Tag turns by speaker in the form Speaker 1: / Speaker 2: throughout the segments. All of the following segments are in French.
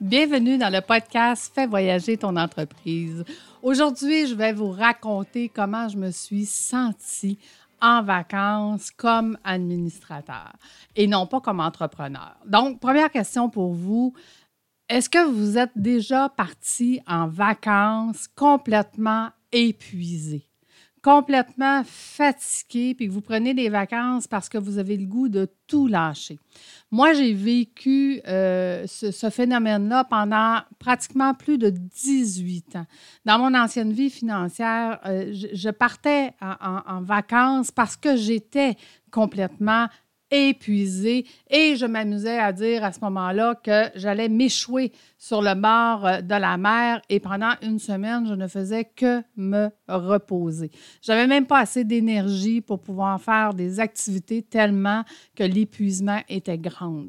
Speaker 1: Bienvenue dans le podcast Fais voyager ton entreprise. Aujourd'hui, je vais vous raconter comment je me suis sentie en vacances comme administrateur et non pas comme entrepreneur. Donc, première question pour vous. Est-ce que vous êtes déjà parti en vacances complètement épuisé? Complètement fatigué, puis que vous prenez des vacances parce que vous avez le goût de tout lâcher. Moi, j'ai vécu euh, ce, phénomène-là pendant pratiquement plus de 18 ans. Dans mon ancienne vie financière, euh, je, partais en, vacances parce que j'étais complètement épuisée et je m'amusais à dire à ce moment-là que j'allais m'échouer sur le bord euh, de la mer et pendant une semaine, je ne faisais que me reposer. J'avais même pas assez d'énergie pour pouvoir faire des activités tellement que l'épuisement était grand.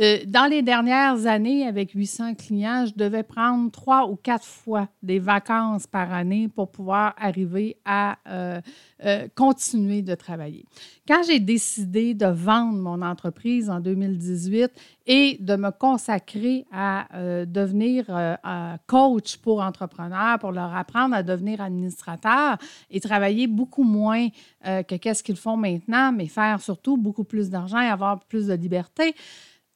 Speaker 1: Euh, dans les dernières années, avec 800 clients, je devais prendre trois ou quatre fois des vacances par année pour pouvoir arriver à euh, continuer de travailler. Quand j'ai décidé de vendre mon entreprise en 2018 et de me consacrer à devenir euh, coach pour entrepreneurs, pour leur apprendre à devenir administrateur et travailler beaucoup moins euh, que qu'est-ce qu'ils font maintenant, mais faire surtout beaucoup plus d'argent et avoir plus de liberté.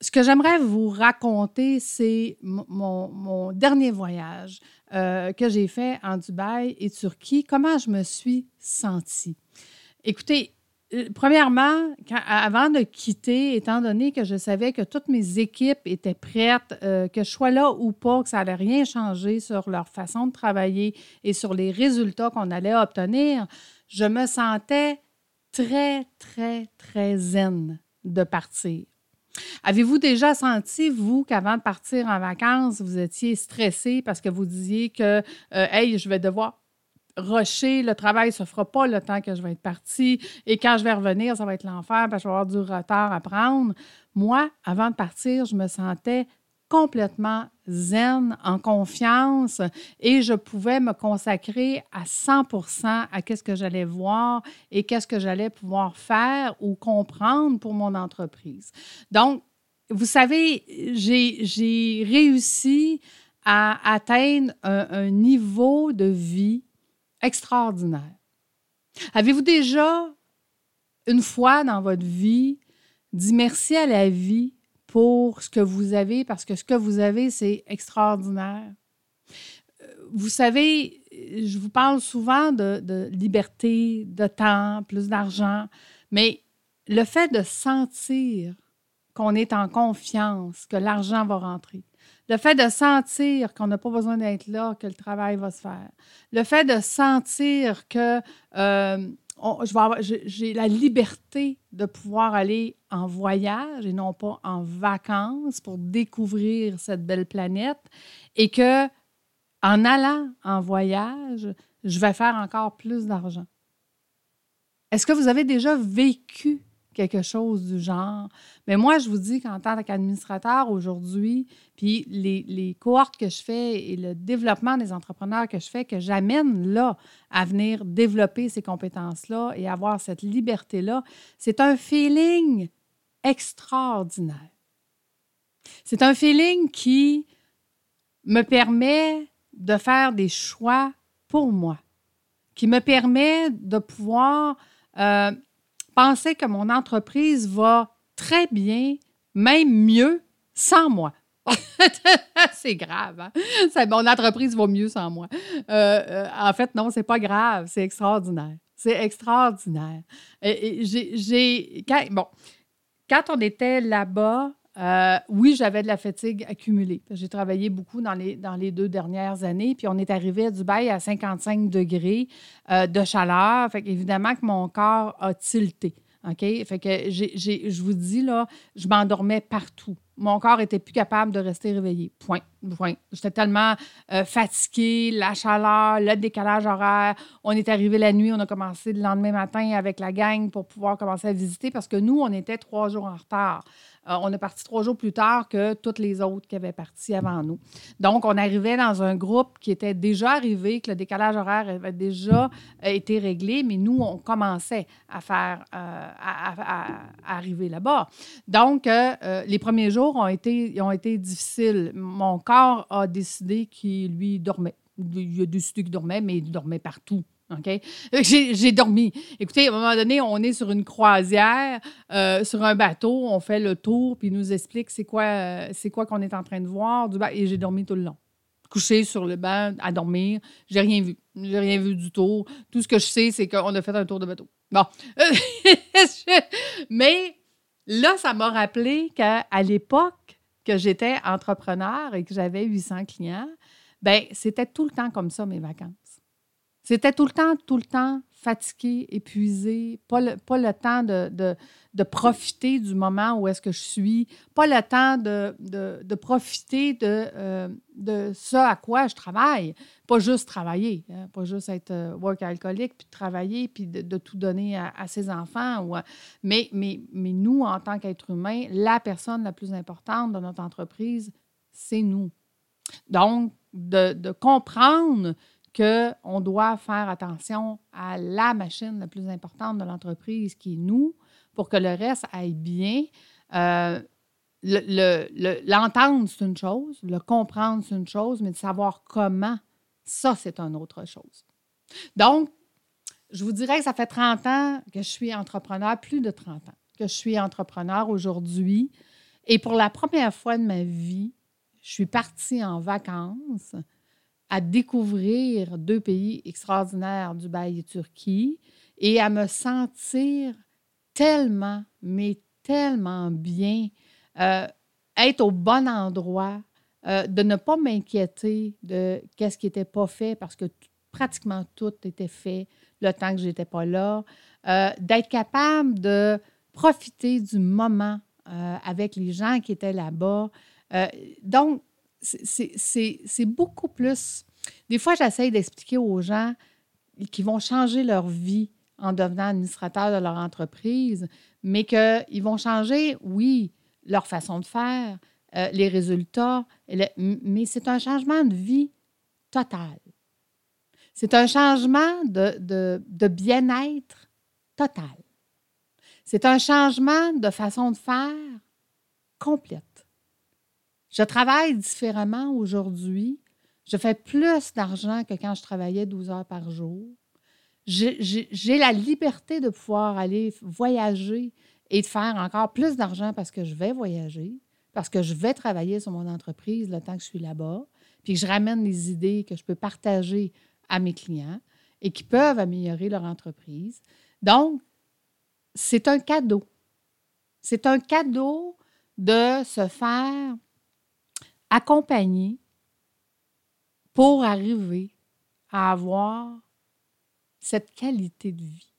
Speaker 1: Ce que j'aimerais vous raconter, c'est mon, dernier voyage euh, que j'ai fait en Dubaï et Turquie, comment je me suis sentie? Écoutez, euh, premièrement, avant de quitter, étant donné que je savais que toutes mes équipes étaient prêtes, euh, que je sois là ou pas, que ça n'allait rien changer sur leur façon de travailler et sur les résultats qu'on allait obtenir, je me sentais très, très, très zen de partir. Avez-vous déjà senti, vous, qu'avant de partir en vacances, vous étiez stressé parce que vous disiez que, euh, hey, je vais devoir rocher, le travail ne se fera pas le temps que je vais être partie. Et quand je vais revenir, ça va être l'enfer parce que je vais avoir du retard à prendre. Moi, avant de partir, je me sentais complètement zen, en confiance et je pouvais me consacrer à 100 à qu'est-ce que j'allais voir et qu'est-ce que j'allais pouvoir faire ou comprendre pour mon entreprise. Donc, vous savez, j'ai réussi à atteindre un niveau de vie extraordinaire. Avez-vous déjà, une fois dans votre vie, dit merci à la vie pour ce que vous avez, parce que ce que vous avez, c'est extraordinaire? Euh, vous savez, je vous parle souvent de, de liberté, de temps, plus d'argent, mais le fait de sentir qu'on est en confiance, que l'argent va rentrer, le fait de sentir qu'on n'a pas besoin d'être là, que le travail va se faire. Le fait de sentir que euh, j'ai la liberté de pouvoir aller en voyage et non pas en vacances pour découvrir cette belle planète et que en allant en voyage, je vais faire encore plus d'argent. Est-ce que vous avez déjà vécu quelque chose du genre. Mais moi, je vous dis qu'en tant qu'administrateur aujourd'hui, puis les, les, cohortes que je fais et le développement des entrepreneurs que je fais, que j'amène là à venir développer ces compétences-là et avoir cette liberté-là, c'est un feeling extraordinaire. C'est un feeling qui me permet de faire des choix pour moi, qui me permet de pouvoir euh, penser que mon entreprise va très bien, même mieux, sans moi. c'est grave. Hein? Mon entreprise va mieux sans moi. Euh, euh, en fait, non, c'est pas grave. C'est extraordinaire. C'est extraordinaire. j'ai, quand, bon, quand on était là-bas, euh, oui, j'avais de la fatigue accumulée. J'ai travaillé beaucoup dans les, dans les deux dernières années, puis on est arrivé à Dubaï à 55 degrés euh, de chaleur. Fait évidemment que mon corps a tilté. OK? Fait que je vous dis, là, je m'endormais partout. Mon corps était plus capable de rester réveillé. Point. Point. J'étais tellement euh, fatiguée, la chaleur, le décalage horaire. On est arrivé la nuit, on a commencé le lendemain matin avec la gang pour pouvoir commencer à visiter parce que nous, on était trois jours en retard. Euh, on est parti trois jours plus tard que toutes les autres qui avaient parti avant nous. Donc, on arrivait dans un groupe qui était déjà arrivé, que le décalage horaire avait déjà euh, été réglé, mais nous, on commençait à faire, euh, à, arriver là-bas. Donc, les premiers jours ont été, ont été difficiles. Mon corps a décidé qu'il lui dormait. Il a décidé qu'il dormait, mais il dormait partout. OK? J'ai dormi. Écoutez, à un moment donné, on est sur une croisière, euh, sur un bateau, on fait le tour, puis il nous explique c'est quoi euh, c'est quoi qu'on est en train de voir. Du et j'ai dormi tout le long. Couché sur le banc, à dormir. J'ai rien vu. J'ai rien vu du tout. Tout ce que je sais, c'est qu'on a fait un tour de bateau. Bon. Mais là, ça m'a rappelé qu'à l'époque que j'étais entrepreneur et que j'avais 800 clients, ben c'était tout le temps comme ça, mes vacances. C'était tout le temps, tout le temps fatigué, épuisé, pas le, pas le temps de, de, profiter du moment où est-ce que je suis, pas le temps de, de profiter de, euh, de ce à quoi je travaille. Pas juste travailler, hein, pas juste être euh, work alcoolique, puis travailler, puis de, tout donner à, ses enfants. Ou mais, mais, mais nous, en tant qu'être humain, la personne la plus importante de notre entreprise, c'est nous. Donc, de, de comprendre qu'on doit faire attention à la machine la plus importante de l'entreprise, qui est nous, pour que le reste aille bien. Euh, l'entendre, c'est une chose, le comprendre, c'est une chose, mais de savoir comment, ça, c'est une autre chose. Donc, je vous dirais que ça fait 30 ans que je suis entrepreneur, plus de 30 ans que je suis entrepreneur aujourd'hui. Et pour la première fois de ma vie, je suis partie en vacances à découvrir deux pays extraordinaires, Dubaï et Turquie, et à me sentir tellement, mais tellement bien, euh, être au bon endroit, euh, de ne pas m'inquiéter de qu'est-ce qui n'était pas fait parce que pratiquement tout était fait le temps que je n'étais pas là, euh, d'être capable de profiter du moment avec les gens qui étaient là-bas. donc, c'est beaucoup plus. Des fois, j'essaie d'expliquer aux gens qui vont changer leur vie en devenant administrateur de leur entreprise, mais qu'ils vont changer, oui, leur façon de faire, euh, les résultats, mais c'est un changement de vie total. C'est un changement de, de bien-être total. C'est un changement de façon de faire complète. Je travaille différemment aujourd'hui. Je fais plus d'argent que quand je travaillais 12 heures par jour. J'ai la liberté de pouvoir aller voyager et de faire encore plus d'argent parce que je vais voyager, parce que je vais travailler sur mon entreprise le temps que je suis là-bas, puis que je ramène les idées que je peux partager à mes clients et qui peuvent améliorer leur entreprise. Donc, c'est un cadeau. C'est un cadeau de se faire accompagner pour arriver à avoir cette qualité de vie.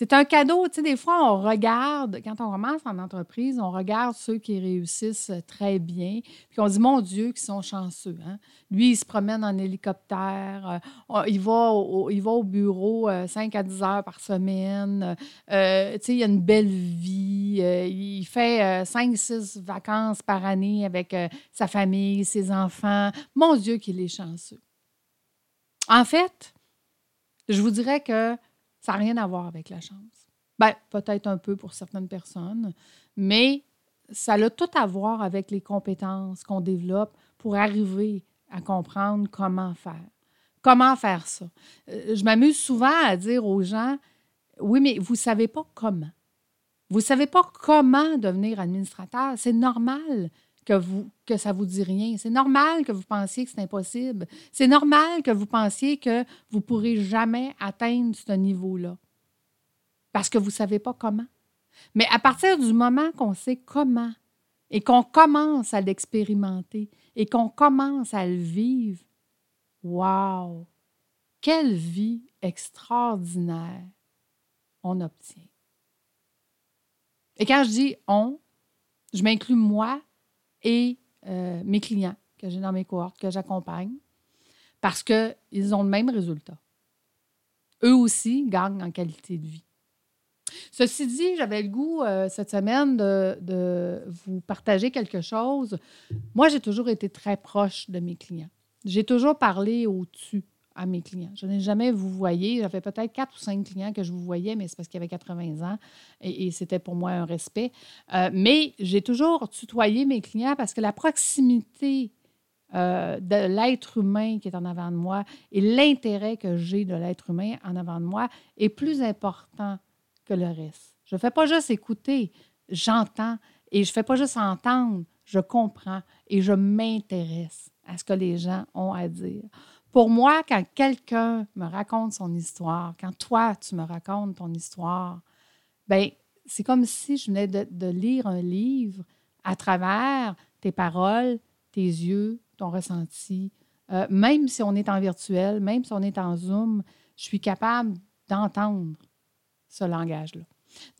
Speaker 1: C'est un cadeau. Tu sais, des fois, on regarde, quand on commence en entreprise, on regarde ceux qui réussissent très bien, puis on dit, mon Dieu, qu'ils sont chanceux. Hein? Lui, il se promène en hélicoptère, euh, il, va au, il va au bureau 5 euh, à 10 heures par semaine, euh, tu sais, il a une belle vie, il fait 5-6 vacances par année avec sa famille, ses enfants. Mon Dieu, qu'il est chanceux. En fait, je vous dirais que ça n'a rien à voir avec la chance. Ben, peut-être un peu pour certaines personnes, mais ça a tout à voir avec les compétences qu'on développe pour arriver à comprendre comment faire. Comment faire ça? Euh, je m'amuse souvent à dire aux gens, oui, mais vous ne savez pas comment. Vous ne savez pas comment devenir administrateur. C'est normal que, vous, que ça ne vous dit rien. C'est normal que vous pensiez que c'est impossible. C'est normal que vous pensiez que vous ne pourrez jamais atteindre ce niveau-là. Parce que vous ne savez pas comment. Mais à partir du moment qu'on sait comment et qu'on commence à l'expérimenter et qu'on commence à le vivre, wow! Quelle vie extraordinaire on obtient. Et quand je dis on, je m'inclus moi et euh, mes clients que j'ai dans mes cohortes, que j'accompagne, parce qu'ils ont le même résultat. Eux aussi gagnent en qualité de vie. Ceci dit, j'avais le goût euh, cette semaine de, de, vous partager quelque chose. Moi, j'ai toujours été très proche de mes clients. J'ai toujours parlé au-dessus à mes clients. Je n'ai jamais vous voyez. J'avais peut-être quatre ou cinq clients que je vous voyais, mais c'est parce qu'il avait 80 ans et, c'était pour moi un respect. Euh, mais j'ai toujours tutoyé mes clients parce que la proximité euh, de l'être humain qui est en avant de moi et l'intérêt que j'ai de l'être humain en avant de moi est plus important que le reste. Je ne fais pas juste écouter, j'entends et je ne fais pas juste entendre, je comprends et je m'intéresse à ce que les gens ont à dire. Pour moi, quand quelqu'un me raconte son histoire, quand toi, tu me racontes ton histoire, ben c'est comme si je venais de, lire un livre à travers tes paroles, tes yeux, ton ressenti. Euh, même si on est en virtuel, même si on est en Zoom, je suis capable d'entendre ce langage-là.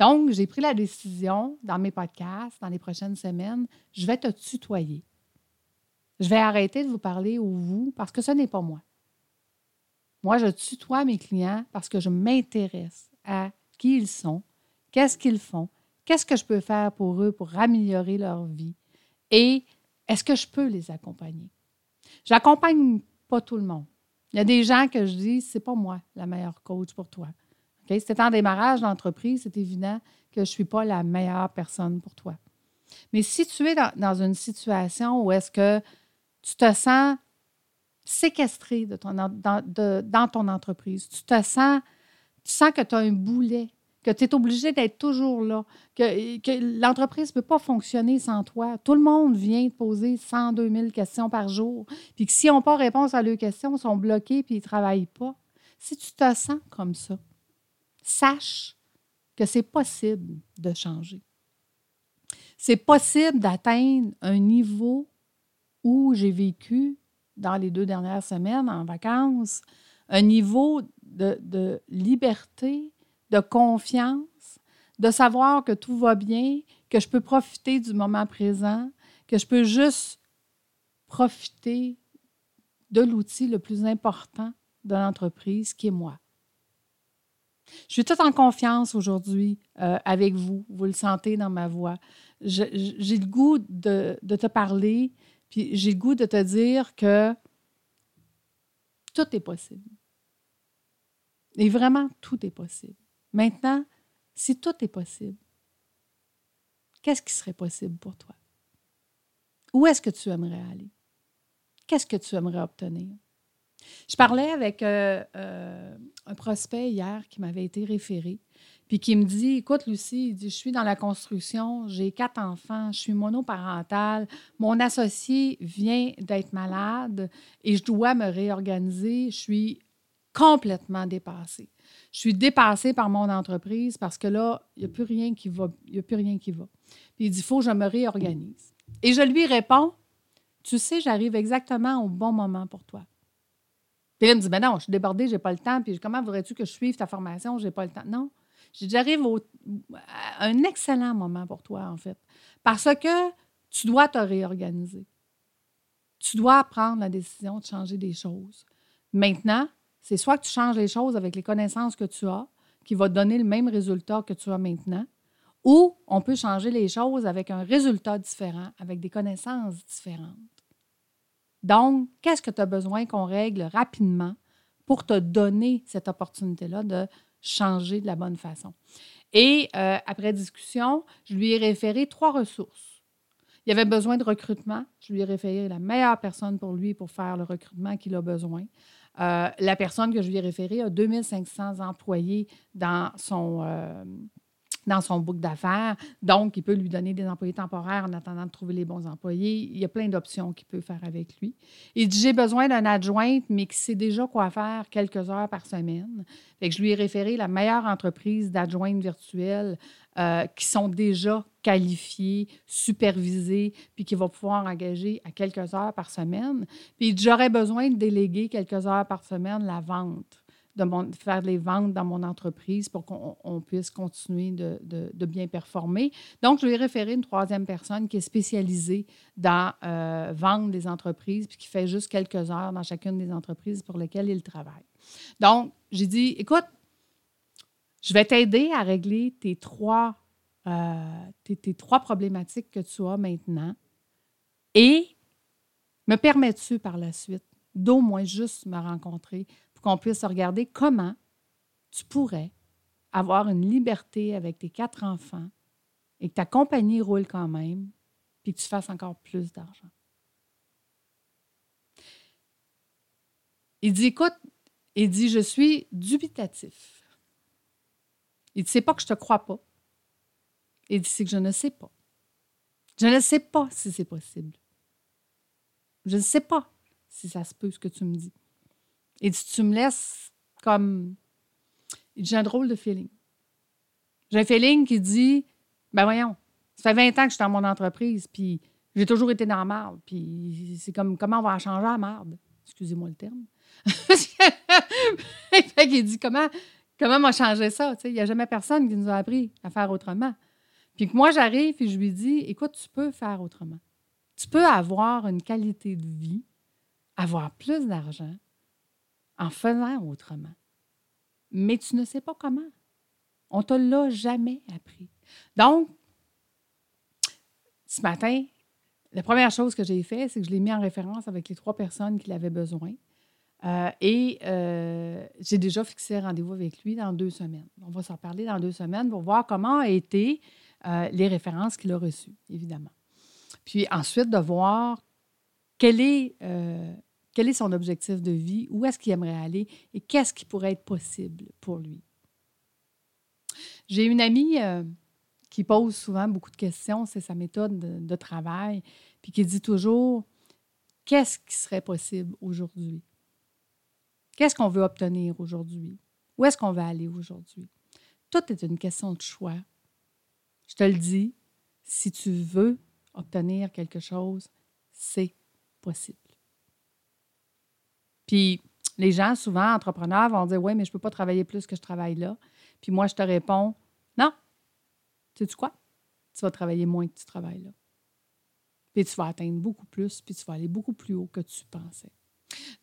Speaker 1: Donc, j'ai pris la décision dans mes podcasts, dans les prochaines semaines, je vais te tutoyer. Je vais arrêter de vous parler au vous parce que ce n'est pas moi. Moi, je tutoie mes clients parce que je m'intéresse à qui ils sont, qu'est-ce qu'ils font, qu'est-ce que je peux faire pour eux pour améliorer leur vie et est-ce que je peux les accompagner? Je n'accompagne pas tout le monde. Il y a des gens que je dis, c'est pas moi la meilleure coach pour toi. Si en démarrage d'entreprise, c'est évident que je ne suis pas la meilleure personne pour toi. Mais si tu es dans une situation où est-ce que tu te sens séquestré dans ton entreprise, tu te sens, tu sens que tu as un boulet, que tu es obligé d'être toujours là, que, l'entreprise ne peut pas fonctionner sans toi. Tout le monde vient te poser 102 000 questions par jour, puis que si on pas réponse à leurs questions, ils sont bloqués puis ils ne travaillent pas. Si tu te sens comme ça, sache que c'est possible de changer. C'est possible d'atteindre un niveau où j'ai vécu dans les deux dernières semaines en vacances, un niveau de, liberté, de confiance, de savoir que tout va bien, que je peux profiter du moment présent, que je peux juste profiter de l'outil le plus important de l'entreprise qui est moi. Je suis toute en confiance aujourd'hui euh, avec vous. Vous le sentez dans ma voix. J'ai le goût de, te parler, puis j'ai goût de te dire que tout est possible. Et vraiment, tout est possible. Maintenant, si tout est possible, qu'est-ce qui serait possible pour toi? Où est-ce que tu aimerais aller? Qu'est-ce que tu aimerais obtenir? Je parlais avec euh, euh, un prospect hier qui m'avait été référé, puis qui me dit Écoute, Lucie, je suis dans la construction, j'ai quatre enfants, je suis monoparentale, mon associé vient d'être malade et je dois me réorganiser, je suis complètement dépassée. Je suis dépassée par mon entreprise parce que là, il n'y a plus rien qui va. Il a plus rien qui va. Puis il dit Il faut que je me réorganise. Et je lui réponds Tu sais, j'arrive exactement au bon moment pour toi. Puis il me dit, ben non, je suis débordée, je n'ai pas le temps. Puis comment voudrais-tu que je suive ta formation? Je n'ai pas le temps? Non. J'arrive à un excellent moment pour toi, en fait. Parce que tu dois te réorganiser. Tu dois prendre la décision de changer des choses. Maintenant, c'est soit que tu changes les choses avec les connaissances que tu as, qui va te donner le même résultat que tu as maintenant, ou on peut changer les choses avec un résultat différent, avec des connaissances différentes. Donc, qu'est-ce que tu as besoin qu'on règle rapidement pour te donner cette opportunité-là de changer de la bonne façon? Et euh, après discussion, je lui ai référé trois ressources. Il avait besoin de recrutement. Je lui ai référé la meilleure personne pour lui pour faire le recrutement qu'il a besoin. Euh, la personne que je lui ai référée a 2500 employés dans son, euh, dans son book d'affaires. Donc, il peut lui donner des employés temporaires en attendant de trouver les bons employés. Il y a plein d'options qu'il peut faire avec lui. Il dit J'ai besoin d'un adjointe, mais qui sait déjà quoi faire quelques heures par semaine. Fait que je lui ai référé la meilleure entreprise d'adjointes virtuelles euh, qui sont déjà qualifiées, supervisées, puis qui va pouvoir engager à quelques heures par semaine. Puis j'aurais besoin de déléguer quelques heures par semaine la vente de, faire les ventes dans mon entreprise pour qu'on puisse continuer de, bien performer. Donc, je ai référé une troisième personne qui est spécialisée dans euh, vendre des entreprises puis qui fait juste quelques heures dans chacune des entreprises pour lesquelles il travaille. Donc, j'ai dit, écoute, Je vais t'aider à régler tes trois, euh, tes, trois problématiques que tu as maintenant. Et me permets-tu par la suite d'au moins juste me rencontrer qu'on puisse regarder comment tu pourrais avoir une liberté avec tes quatre enfants et que ta compagnie roule quand même, puis que tu fasses encore plus d'argent. Il dit, écoute, il dit, je suis dubitatif. Il dit, c'est pas que je te crois pas. Il dit, c'est que je ne sais pas. Je ne sais pas si c'est possible. Je ne sais pas si ça se peut, ce que tu me dis. Il dit, tu me laisses comme... J'ai un drôle de feeling. J'ai un feeling qui dit, ben voyons, ça fait 20 ans que je suis dans mon entreprise, puis j'ai toujours été dans la merde, puis c'est comme, comment on va changer la merde? Excusez-moi le terme. fait qu'il dit comment comment m'a changé ça? Il n'y a jamais personne qui nous a appris à faire autrement. Puis que moi, j'arrive et je lui dis écoute, tu peux faire autrement. Tu peux avoir une qualité de vie, avoir plus d'argent en faisant autrement. Mais tu ne sais pas comment. On ne te l'a jamais appris. Donc, ce matin, la première chose que j'ai fait, c'est que je l'ai mis en référence avec les trois personnes qui l'avaient besoin. Euh, et euh, j'ai déjà fixé rendez-vous avec lui dans deux semaines. On va s'en parler dans deux semaines pour voir comment ont été euh, les références qu'il a reçues, évidemment. Puis ensuite, de voir quel est, quel est son objectif de vie, où est-ce qu'il aimerait aller? Et qu'est-ce qui pourrait être possible pour lui? J'ai une amie qui pose souvent beaucoup de questions, c'est sa méthode de, de travail, puis qui dit toujours, qu'est-ce qui serait possible aujourd'hui? Qu'est-ce qu'on veut obtenir aujourd'hui? Où est-ce qu'on va aller aujourd'hui? Tout est une question de choix. Je te le dis, si tu veux obtenir quelque chose, c'est possible. Puis les gens, souvent, entrepreneurs, vont dire Oui, mais je ne peux pas travailler plus que je travaille là. Puis moi, je te réponds Non. Tu sais quoi? Tu vas travailler moins que tu travailles là. Puis tu vas atteindre beaucoup plus, puis tu vas aller beaucoup plus haut que tu pensais.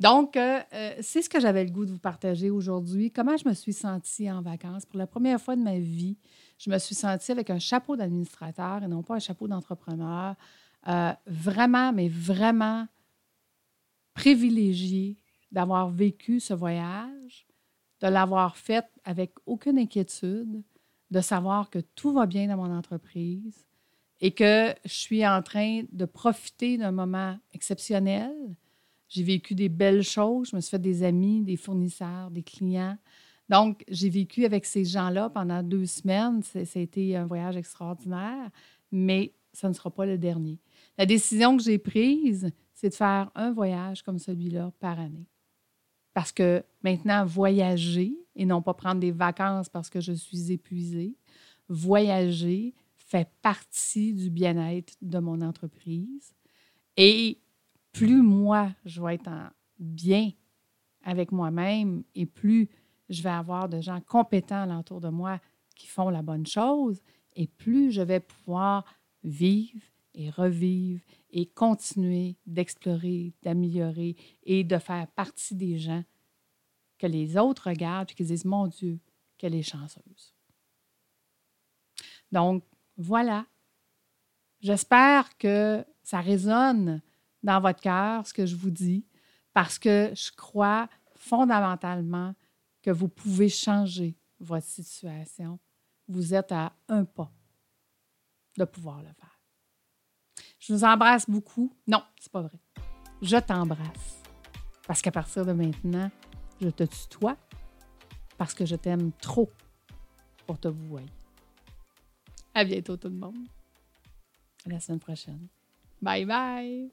Speaker 1: Donc, euh, euh, c'est ce que j'avais le goût de vous partager aujourd'hui. Comment je me suis sentie en vacances? Pour la première fois de ma vie, je me suis sentie avec un chapeau d'administrateur et non pas un chapeau d'entrepreneur. Euh, vraiment, mais vraiment privilégiée d'avoir vécu ce voyage, de l'avoir fait avec aucune inquiétude, de savoir que tout va bien dans mon entreprise et que je suis en train de profiter d'un moment exceptionnel j'ai vécu des belles choses. Je me suis fait des amis, des fournisseurs, des clients. Donc, j'ai vécu avec ces gens-là pendant deux semaines. Ça a été un voyage extraordinaire, mais ça ne sera pas le dernier. La décision que j'ai prise, c'est de faire un voyage comme celui-là par année. Parce que maintenant, voyager et non pas prendre des vacances parce que je suis épuisée, voyager fait partie du bien-être de mon entreprise. Et plus moi, je vais être en bien avec moi-même et plus je vais avoir de gens compétents alentour de moi qui font la bonne chose et plus je vais pouvoir vivre et revivre et continuer d'explorer, d'améliorer et de faire partie des gens que les autres regardent et qui disent Mon Dieu, qu'elle est chanceuse. Donc, voilà. J'espère que ça résonne dans votre cœur ce que je vous dis parce que je crois fondamentalement que vous pouvez changer votre situation. Vous êtes à un pas de pouvoir le faire. Je vous embrasse beaucoup. Non, c'est pas vrai. Je t'embrasse. Parce qu'à partir de maintenant, je te tutoie parce que je t'aime trop pour te vous voir. À bientôt tout le monde. À la semaine prochaine. Bye bye.